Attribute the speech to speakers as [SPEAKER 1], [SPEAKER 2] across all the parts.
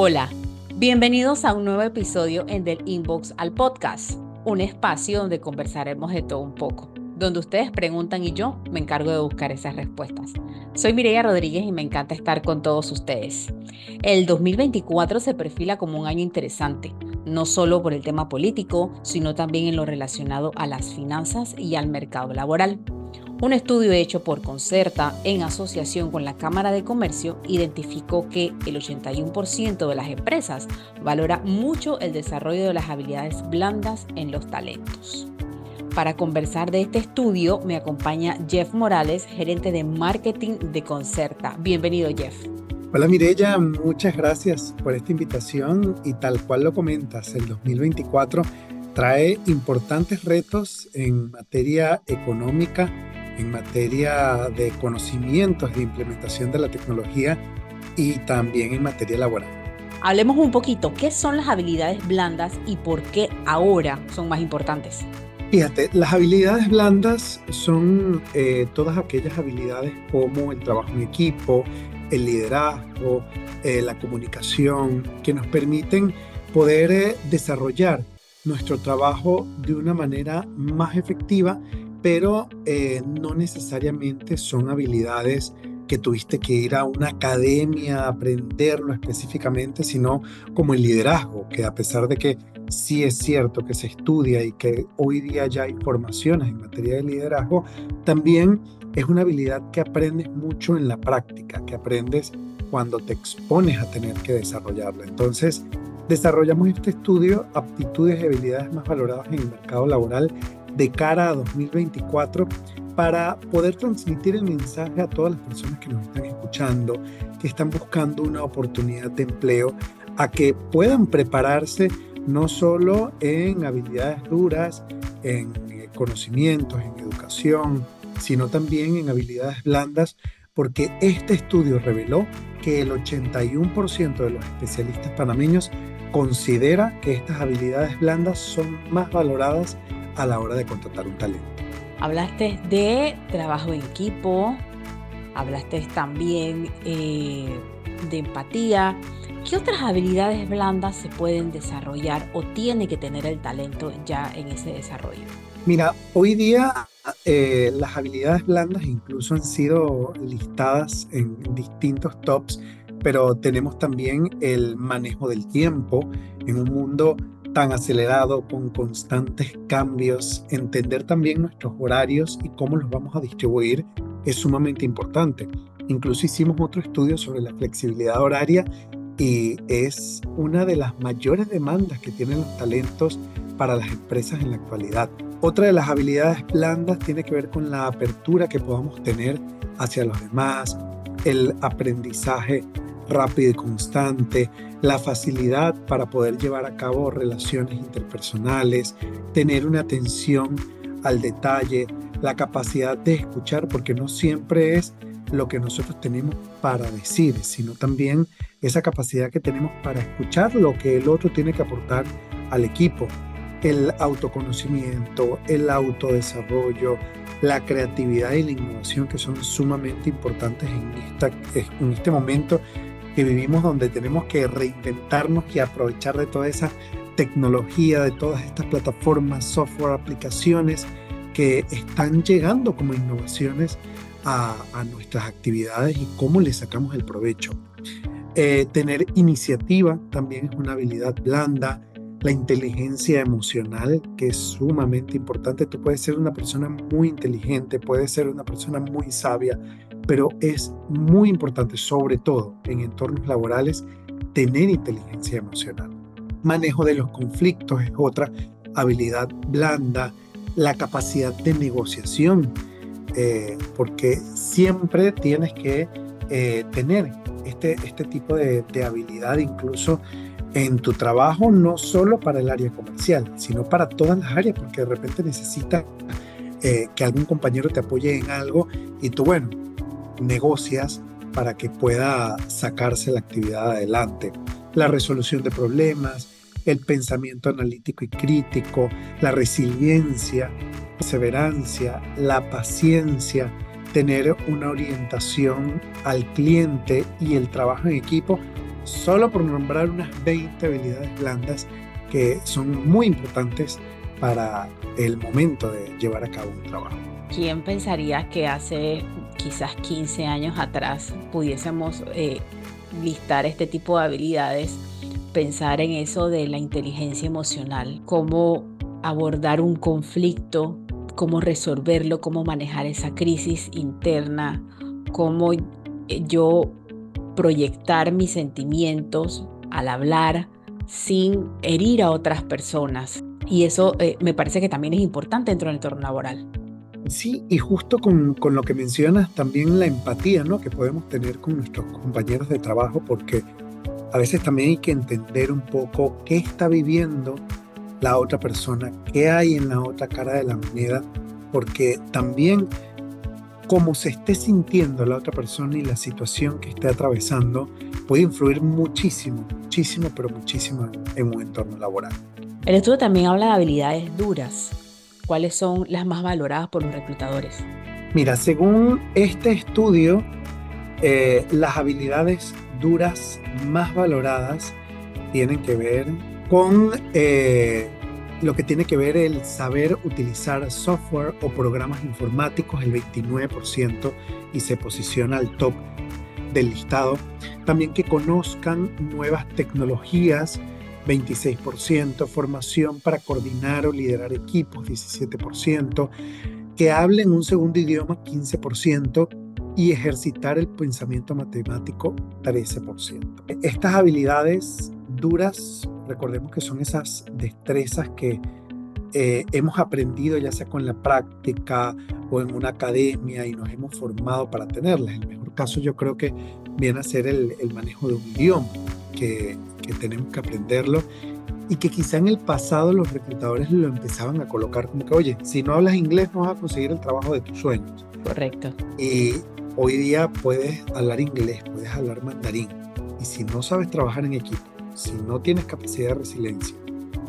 [SPEAKER 1] Hola, bienvenidos a un nuevo episodio en Del Inbox al Podcast, un espacio donde conversaremos de todo un poco, donde ustedes preguntan y yo me encargo de buscar esas respuestas. Soy Mireia Rodríguez y me encanta estar con todos ustedes. El 2024 se perfila como un año interesante, no solo por el tema político, sino también en lo relacionado a las finanzas y al mercado laboral. Un estudio hecho por Concerta en asociación con la Cámara de Comercio identificó que el 81% de las empresas valora mucho el desarrollo de las habilidades blandas en los talentos. Para conversar de este estudio me acompaña Jeff Morales, gerente de marketing de Concerta. Bienvenido Jeff.
[SPEAKER 2] Hola Mirella, muchas gracias por esta invitación y tal cual lo comentas, el 2024 trae importantes retos en materia económica en materia de conocimientos de implementación de la tecnología y también en materia laboral.
[SPEAKER 1] Hablemos un poquito, ¿qué son las habilidades blandas y por qué ahora son más importantes?
[SPEAKER 2] Fíjate, las habilidades blandas son eh, todas aquellas habilidades como el trabajo en equipo, el liderazgo, eh, la comunicación, que nos permiten poder eh, desarrollar nuestro trabajo de una manera más efectiva pero eh, no necesariamente son habilidades que tuviste que ir a una academia a aprenderlo específicamente, sino como el liderazgo, que a pesar de que sí es cierto que se estudia y que hoy día ya hay formaciones en materia de liderazgo, también es una habilidad que aprendes mucho en la práctica, que aprendes cuando te expones a tener que desarrollarla. Entonces, desarrollamos este estudio, aptitudes y habilidades más valoradas en el mercado laboral, de cara a 2024 para poder transmitir el mensaje a todas las personas que nos están escuchando, que están buscando una oportunidad de empleo, a que puedan prepararse no solo en habilidades duras, en eh, conocimientos, en educación, sino también en habilidades blandas, porque este estudio reveló que el 81% de los especialistas panameños considera que estas habilidades blandas son más valoradas a la hora de contratar un talento.
[SPEAKER 1] Hablaste de trabajo en equipo, hablaste también eh, de empatía. ¿Qué otras habilidades blandas se pueden desarrollar o tiene que tener el talento ya en ese desarrollo?
[SPEAKER 2] Mira, hoy día eh, las habilidades blandas incluso han sido listadas en distintos tops, pero tenemos también el manejo del tiempo en un mundo tan acelerado, con constantes cambios, entender también nuestros horarios y cómo los vamos a distribuir es sumamente importante. Incluso hicimos otro estudio sobre la flexibilidad horaria y es una de las mayores demandas que tienen los talentos para las empresas en la actualidad. Otra de las habilidades blandas tiene que ver con la apertura que podamos tener hacia los demás, el aprendizaje rápido y constante, la facilidad para poder llevar a cabo relaciones interpersonales, tener una atención al detalle, la capacidad de escuchar, porque no siempre es lo que nosotros tenemos para decir, sino también esa capacidad que tenemos para escuchar lo que el otro tiene que aportar al equipo. El autoconocimiento, el autodesarrollo, la creatividad y la innovación que son sumamente importantes en, esta, en este momento que vivimos donde tenemos que reinventarnos y aprovechar de toda esa tecnología, de todas estas plataformas, software, aplicaciones que están llegando como innovaciones a, nuestras actividades y cómo le sacamos el provecho. Eh, tener iniciativa también es una habilidad blanda, la inteligencia emocional, que es sumamente importante. Tú puedes ser una persona muy inteligente, puedes ser una persona muy sabia, pero es muy importante, sobre todo en entornos laborales, tener inteligencia emocional. Manejo de los conflictos es otra habilidad blanda, la capacidad de negociación, eh, porque siempre tienes que eh, tener este, este tipo de, habilidad incluso en tu trabajo, no solo para el área comercial, sino para todas las áreas, porque de repente necesitas eh, que algún compañero te apoye en algo y tú, bueno, negocias para que pueda sacarse la actividad adelante. La resolución de problemas, el pensamiento analítico y crítico, la resiliencia, perseverancia, la paciencia, tener una orientación al cliente y el trabajo en equipo solo por nombrar unas 20 habilidades blandas que son muy importantes para el momento de llevar a cabo un trabajo.
[SPEAKER 1] ¿Quién pensaría que hace quizás 15 años atrás pudiésemos eh, listar este tipo de habilidades, pensar en eso de la inteligencia emocional, cómo abordar un conflicto, cómo resolverlo, cómo manejar esa crisis interna, cómo eh, yo proyectar mis sentimientos al hablar sin herir a otras personas. Y eso eh, me parece que también es importante dentro del entorno laboral.
[SPEAKER 2] Sí, y justo con, con, lo que mencionas, también la empatía ¿no? que podemos tener con nuestros compañeros de trabajo, porque a veces también hay que entender un poco qué está viviendo la otra persona, qué hay en la otra cara de la moneda, porque también cómo se esté sintiendo la otra persona y la situación que esté atravesando puede influir muchísimo, muchísimo, pero muchísimo en un entorno laboral.
[SPEAKER 1] El estudio también habla de habilidades duras. ¿Cuáles son las más valoradas por los reclutadores?
[SPEAKER 2] Mira, según este estudio, eh, las habilidades duras más valoradas tienen que ver con eh, lo que tiene que ver el saber utilizar software o programas informáticos, el 29%, y se posiciona al top del listado. También que conozcan nuevas tecnologías, 26%, formación para coordinar o liderar equipos, 17%, que hablen un segundo idioma, 15%, y ejercitar el pensamiento matemático, 13%. Estas habilidades duras Recordemos que son esas destrezas que eh, hemos aprendido ya sea con la práctica o en una academia y nos hemos formado para tenerlas. El mejor caso yo creo que viene a ser el, manejo de un idioma, que, que, tenemos que aprenderlo y que quizá en el pasado los reclutadores lo empezaban a colocar como que, oye, si no hablas inglés no vas a conseguir el trabajo de tus sueños.
[SPEAKER 1] Correcto.
[SPEAKER 2] Y hoy día puedes hablar inglés, puedes hablar mandarín. Y si no sabes trabajar en equipo, si no tienes capacidad de resiliencia,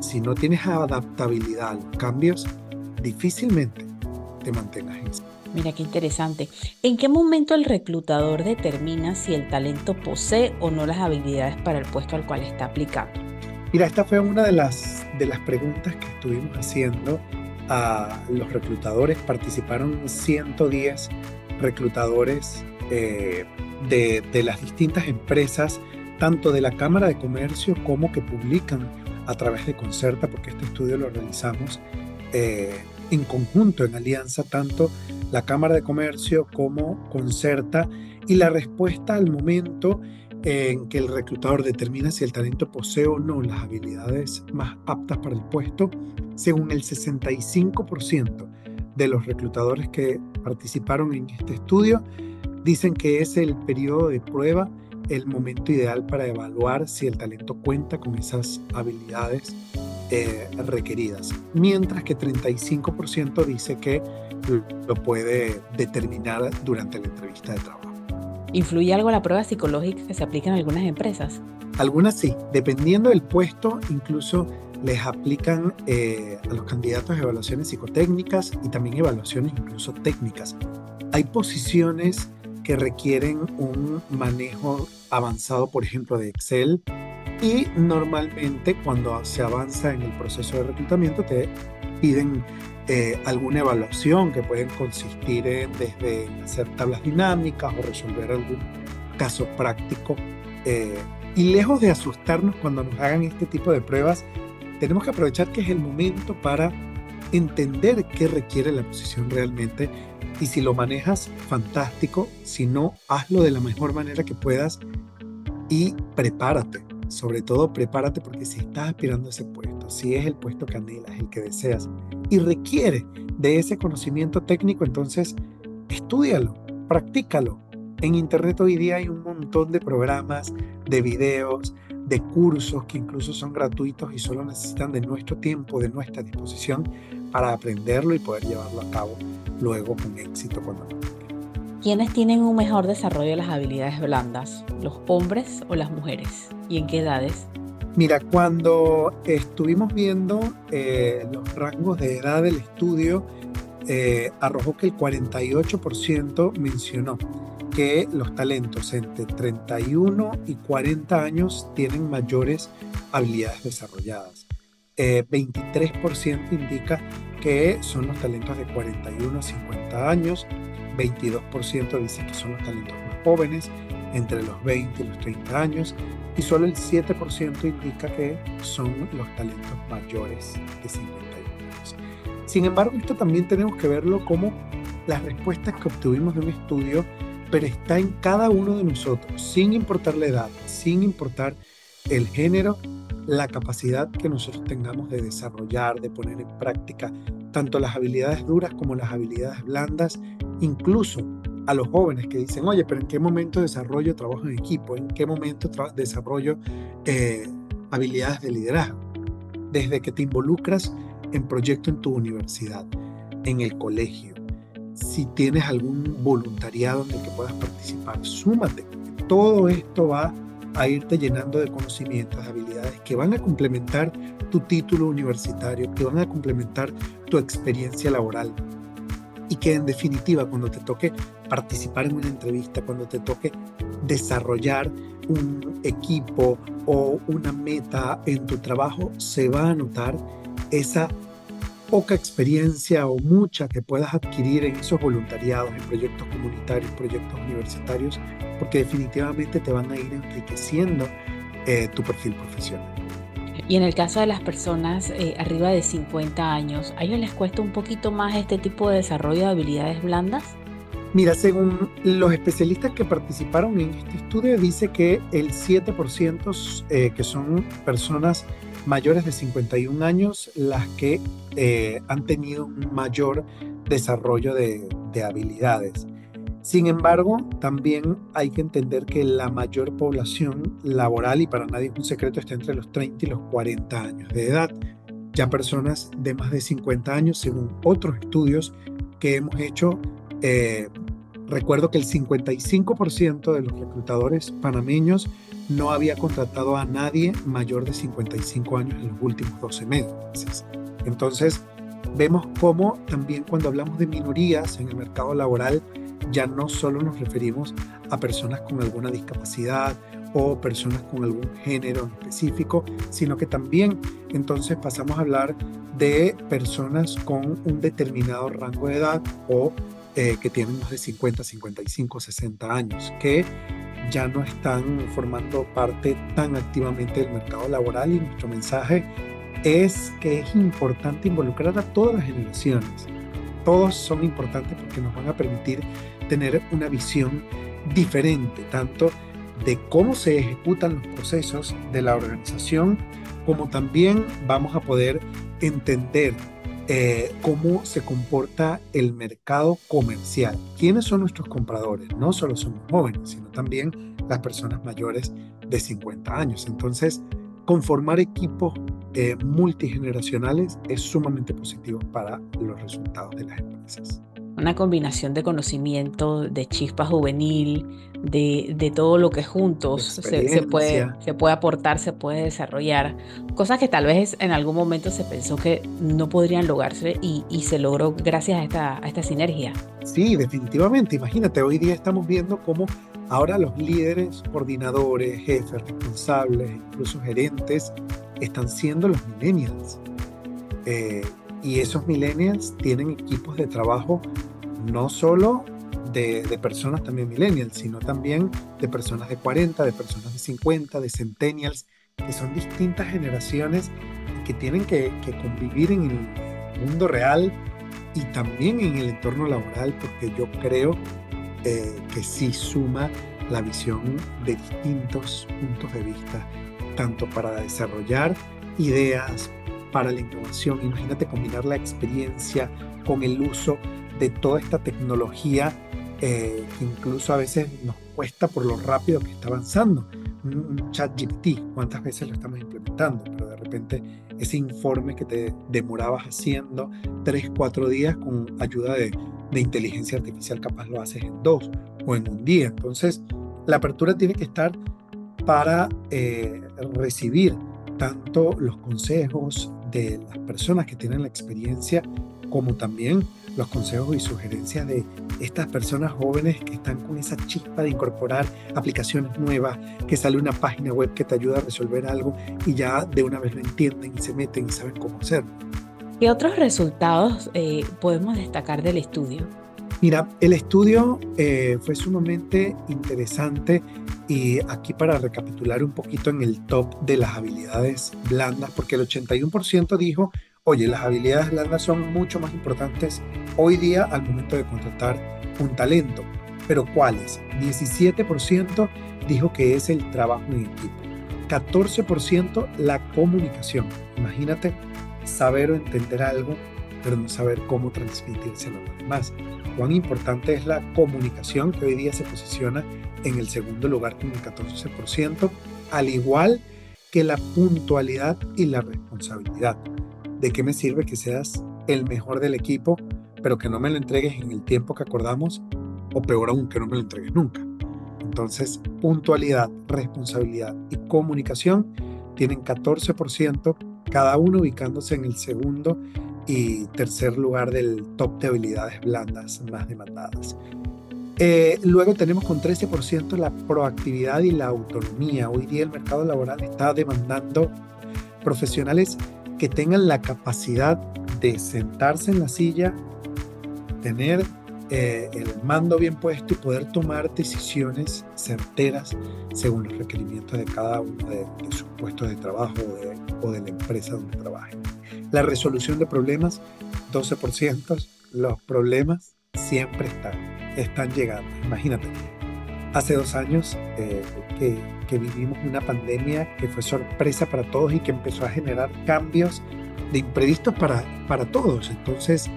[SPEAKER 2] si no tienes adaptabilidad a los cambios, difícilmente te mantengas en eso.
[SPEAKER 1] Mira qué interesante. ¿En qué momento el reclutador determina si el talento posee o no las habilidades para el puesto al cual está aplicando?
[SPEAKER 2] Mira, esta fue una de las, de las preguntas que estuvimos haciendo a los reclutadores. Participaron 110 reclutadores eh, de, de las distintas empresas tanto de la Cámara de Comercio como que publican a través de Concerta, porque este estudio lo realizamos eh, en conjunto, en alianza, tanto la Cámara de Comercio como Concerta, y la respuesta al momento en que el reclutador determina si el talento posee o no las habilidades más aptas para el puesto, según el 65% de los reclutadores que participaron en este estudio, dicen que es el periodo de prueba el momento ideal para evaluar si el talento cuenta con esas habilidades eh, requeridas, mientras que 35% dice que lo puede determinar durante la entrevista de trabajo.
[SPEAKER 1] ¿Influye algo la prueba psicológica que se aplica en algunas empresas?
[SPEAKER 2] Algunas sí, dependiendo del puesto, incluso les aplican eh, a los candidatos evaluaciones psicotécnicas y también evaluaciones incluso técnicas. Hay posiciones que requieren un manejo avanzado, por ejemplo, de Excel. Y normalmente cuando se avanza en el proceso de reclutamiento te piden eh, alguna evaluación que pueden consistir en desde hacer tablas dinámicas o resolver algún caso práctico. Eh, y lejos de asustarnos cuando nos hagan este tipo de pruebas, tenemos que aprovechar que es el momento para entender qué requiere la posición realmente y si lo manejas, fantástico. Si no, hazlo de la mejor manera que puedas y prepárate. Sobre todo, prepárate porque si estás aspirando a ese puesto, si es el puesto que anhelas, el que deseas y requiere de ese conocimiento técnico, entonces estudialo, practícalo. En Internet hoy día hay un montón de programas, de videos, de cursos que incluso son gratuitos y solo necesitan de nuestro tiempo, de nuestra disposición para aprenderlo y poder llevarlo a cabo luego con éxito cuando
[SPEAKER 1] ¿Quiénes tienen un mejor desarrollo de las habilidades blandas? ¿Los hombres o las mujeres? ¿Y en qué edades?
[SPEAKER 2] Mira, cuando estuvimos viendo eh, los rangos de edad del estudio, eh, arrojó que el 48% mencionó que los talentos entre 31 y 40 años tienen mayores habilidades desarrolladas. 23% eh, indica que son los talentos de 41 a 50 años, 22% dice que son los talentos más jóvenes, entre los 20 y los 30 años, y solo el 7% indica que son los talentos mayores de 51 años. Sin embargo, esto también tenemos que verlo como las respuestas que obtuvimos de un estudio, pero está en cada uno de nosotros, sin importar la edad, sin importar el género, la capacidad que nosotros tengamos de desarrollar, de poner en práctica tanto las habilidades duras como las habilidades blandas, incluso a los jóvenes que dicen, oye, pero ¿en qué momento desarrollo trabajo en equipo? ¿En qué momento desarrollo eh, habilidades de liderazgo? Desde que te involucras en proyecto en tu universidad, en el colegio, si tienes algún voluntariado en el que puedas participar, súmate. Todo esto va a irte llenando de conocimientos, habilidades que van a complementar tu título universitario, que van a complementar tu experiencia laboral y que en definitiva cuando te toque participar en una entrevista, cuando te toque desarrollar un equipo o una meta en tu trabajo, se va a notar esa poca experiencia o mucha que puedas adquirir en esos voluntariados, en proyectos comunitarios, proyectos universitarios, porque definitivamente te van a ir enriqueciendo eh, tu perfil profesional.
[SPEAKER 1] Y en el caso de las personas eh, arriba de 50 años, ¿a ellos les cuesta un poquito más este tipo de desarrollo de habilidades blandas?
[SPEAKER 2] Mira, según los especialistas que participaron en este estudio, dice que el 7% eh, que son personas mayores de 51 años las que eh, han tenido un mayor desarrollo de, de habilidades. Sin embargo, también hay que entender que la mayor población laboral, y para nadie es un secreto, está entre los 30 y los 40 años de edad. Ya personas de más de 50 años, según otros estudios que hemos hecho, eh, recuerdo que el 55% de los reclutadores panameños no había contratado a nadie mayor de 55 años en los últimos 12 meses. Entonces, vemos cómo también cuando hablamos de minorías en el mercado laboral, ya no solo nos referimos a personas con alguna discapacidad o personas con algún género específico, sino que también entonces pasamos a hablar de personas con un determinado rango de edad o eh, que tienen más de 50, 55, 60 años, que ya no están formando parte tan activamente del mercado laboral y nuestro mensaje es que es importante involucrar a todas las generaciones. Todos son importantes porque nos van a permitir tener una visión diferente, tanto de cómo se ejecutan los procesos de la organización, como también vamos a poder entender eh, cómo se comporta el mercado comercial. ¿Quiénes son nuestros compradores? No solo son los jóvenes, sino también las personas mayores de 50 años. Entonces, conformar equipos eh, multigeneracionales es sumamente positivo para los resultados de las empresas
[SPEAKER 1] una combinación de conocimiento, de chispa juvenil, de, de todo lo que juntos se, puede, se puede aportar, se puede desarrollar. Cosas que tal vez en algún momento se pensó que no podrían lograrse y, y se logró gracias a esta, a esta sinergia.
[SPEAKER 2] Sí, definitivamente. Imagínate, hoy día estamos viendo cómo ahora los líderes, coordinadores, jefes, responsables, incluso gerentes, están siendo los millennials. Eh, y esos millennials tienen equipos de trabajo no solo de, personas también millennials, sino también de personas de 40, de personas de 50, de centennials, que son distintas generaciones que tienen que, convivir en el mundo real y también en el entorno laboral, porque yo creo eh, que sí suma la visión de distintos puntos de vista, tanto para desarrollar ideas, para la innovación. Imagínate combinar la experiencia con el uso de toda esta tecnología eh, incluso a veces nos cuesta por lo rápido que está avanzando. Un, chat GPT, ¿cuántas veces lo estamos implementando? Pero de repente ese informe que te demorabas haciendo tres, cuatro días con ayuda de, de inteligencia artificial, capaz lo haces en dos o en un día. Entonces, la apertura tiene que estar para eh, recibir tanto los consejos de las personas que tienen la experiencia como también los consejos y sugerencias de estas personas jóvenes que están con esa chispa de incorporar aplicaciones nuevas, que sale una página web que te ayuda a resolver algo y ya de una vez lo entienden y se meten y saben cómo hacerlo.
[SPEAKER 1] ¿Qué otros resultados eh, podemos destacar del estudio?
[SPEAKER 2] Mira, el estudio eh, fue sumamente interesante y aquí para recapitular un poquito en el top de las habilidades blandas, porque el 81% dijo, oye, las habilidades blandas son mucho más importantes hoy día al momento de contratar un talento. Pero ¿cuáles? 17% dijo que es el trabajo en equipo. 14% la comunicación. Imagínate saber o entender algo, pero no saber cómo transmitírselo a los demás. Cuán importante es la comunicación que hoy día se posiciona en el segundo lugar con el 14%, al igual que la puntualidad y la responsabilidad. ¿De qué me sirve que seas el mejor del equipo, pero que no me lo entregues en el tiempo que acordamos? O peor aún, que no me lo entregues nunca. Entonces, puntualidad, responsabilidad y comunicación tienen 14%, cada uno ubicándose en el segundo y tercer lugar del top de habilidades blandas más demandadas. Eh, luego tenemos con 13% la proactividad y la autonomía. Hoy día el mercado laboral está demandando profesionales que tengan la capacidad de sentarse en la silla, tener eh, el mando bien puesto y poder tomar decisiones certeras según los requerimientos de cada uno de, sus puestos de trabajo o de la empresa donde trabajen. La resolución de problemas, 12%. Los problemas siempre están, están llegando. Imagínate, hace dos años eh, que, que, vivimos una pandemia que fue sorpresa para todos y que empezó a generar cambios de imprevistos para, para todos. Entonces,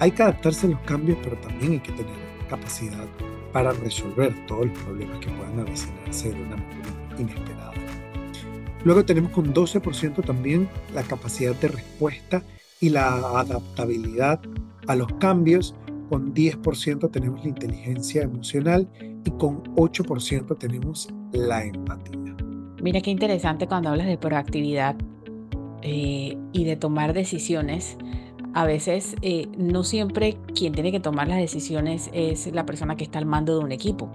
[SPEAKER 2] hay que adaptarse a los cambios, pero también hay que tener capacidad para resolver todos los problemas que puedan avecinarse de una manera inesperada. Luego tenemos con 12% también la capacidad de respuesta y la adaptabilidad a los cambios. Con 10% tenemos la inteligencia emocional y con 8% tenemos la empatía.
[SPEAKER 1] Mira qué interesante cuando hablas de proactividad eh, y de tomar decisiones. A veces eh, no siempre quien tiene que tomar las decisiones es la persona que está al mando de un equipo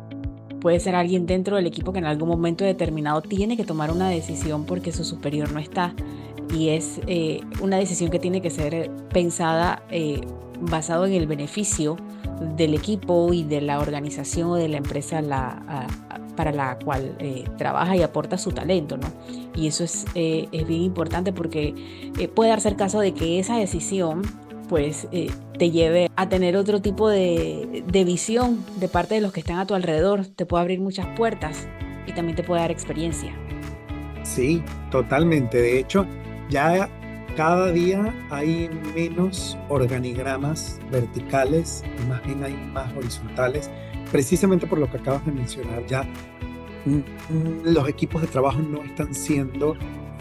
[SPEAKER 1] Puede ser alguien dentro del equipo que en algún momento determinado tiene que tomar una decisión porque su superior no está. Y es eh, una decisión que tiene que ser pensada eh, basado en el beneficio del equipo y de la organización o de la empresa para la cual eh, trabaja y aporta su talento. ¿no? Y eso es, es bien importante porque puede darse el caso de que esa decisión pues eh, te lleve a tener otro tipo de, visión de parte de los que están a tu alrededor. Te puede abrir muchas puertas y también te puede dar experiencia.
[SPEAKER 2] Sí, totalmente. De hecho, ya cada día hay menos organigramas verticales más bien hay más horizontales, precisamente por lo que acabas de mencionar. Ya mm, mm, los equipos de trabajo no están siendo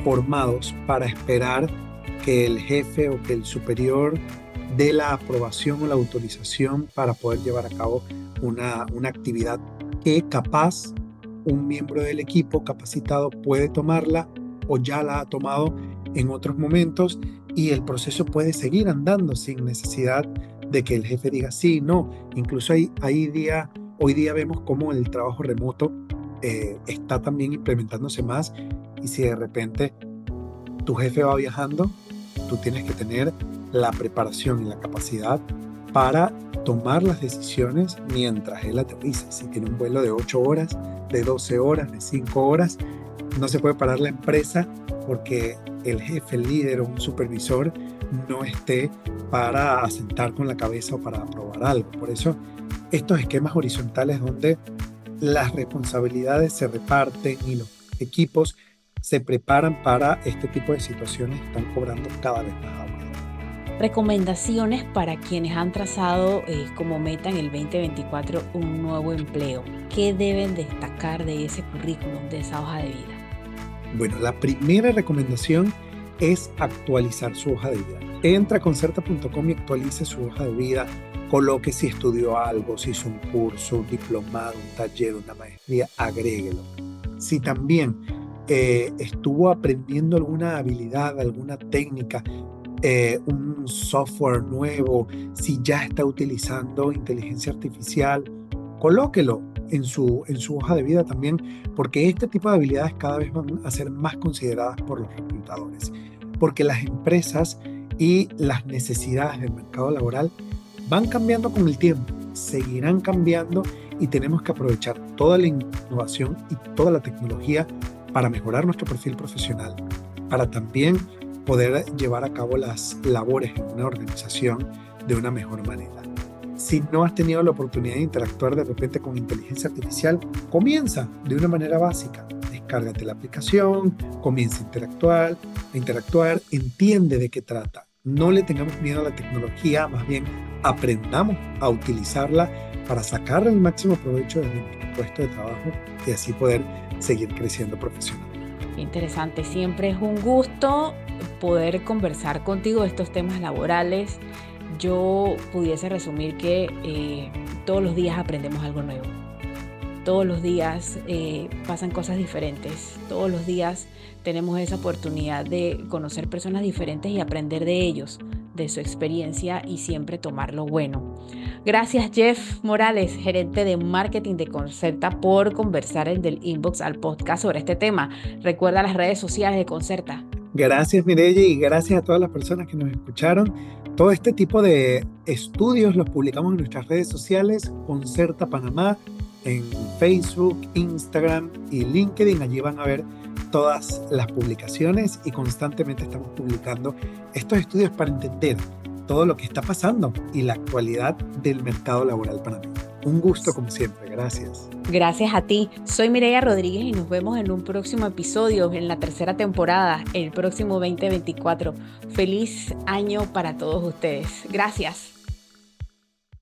[SPEAKER 2] formados para esperar que el jefe o que el superior dé la aprobación o la autorización para poder llevar a cabo una, una actividad que capaz un miembro del equipo capacitado puede tomarla o ya la ha tomado en otros momentos y el proceso puede seguir andando sin necesidad de que el jefe diga sí, no. Incluso hay, hay día, hoy día vemos cómo el trabajo remoto eh, está también implementándose más y si de repente tu jefe va viajando, tú tienes que tener la preparación y la capacidad para tomar las decisiones mientras él aterriza. Si tiene un vuelo de 8 horas, de 12 horas, de 5 horas, no se puede parar la empresa porque el jefe, líder o un supervisor no esté para asentar con la cabeza o para aprobar algo. Por eso, estos esquemas horizontales donde las responsabilidades se reparten y los equipos se preparan para este tipo de situaciones están cobrando cada vez más agua.
[SPEAKER 1] Recomendaciones para quienes han trazado eh, como meta en el 2024 un nuevo empleo. ¿Qué deben destacar de ese currículum, de esa hoja de vida?
[SPEAKER 2] Bueno, la primera recomendación es actualizar su hoja de vida. Entra a concerta.com y actualice su hoja de vida. Coloque si estudió algo, si hizo un curso, un diplomado, un taller, una maestría, agréguelo. Si también eh, estuvo aprendiendo alguna habilidad, alguna técnica, eh, un software nuevo, si ya está utilizando inteligencia artificial, colóquelo en su, en su hoja de vida también, porque este tipo de habilidades cada vez van a ser más consideradas por los reclutadores, porque las empresas y las necesidades del mercado laboral van cambiando con el tiempo, seguirán cambiando y tenemos que aprovechar toda la innovación y toda la tecnología para mejorar nuestro perfil profesional, para también poder llevar a cabo las labores en una organización de una mejor manera. Si no has tenido la oportunidad de interactuar de repente con inteligencia artificial, comienza de una manera básica. Descárgate la aplicación, comienza a interactuar, a interactuar, entiende de qué trata. No le tengamos miedo a la tecnología, más bien aprendamos a utilizarla para sacar el máximo provecho de nuestro puesto de trabajo y así poder seguir creciendo profesionalmente.
[SPEAKER 1] Interesante, siempre es un gusto poder conversar contigo de estos temas laborales. Yo pudiese resumir que eh, todos los días aprendemos algo nuevo. Todos los días eh, pasan cosas diferentes. Todos los días tenemos esa oportunidad de conocer personas diferentes y aprender de ellos, de su experiencia y siempre tomar lo bueno. Gracias Jeff Morales, gerente de marketing de Concerta, por conversar en del inbox al podcast sobre este tema. Recuerda las redes sociales de Concerta.
[SPEAKER 2] Gracias Mireille y gracias a todas las personas que nos escucharon. Todo este tipo de estudios los publicamos en nuestras redes sociales, Concerta Panamá, en Facebook, Instagram y LinkedIn. Allí van a ver todas las publicaciones y constantemente estamos publicando estos estudios para entender todo lo que está pasando y la actualidad del mercado laboral panameño. Un gusto como siempre, gracias.
[SPEAKER 1] Gracias a ti. Soy Mireya Rodríguez y nos vemos en un próximo episodio, en la tercera temporada, el próximo 2024. Feliz año para todos ustedes. Gracias.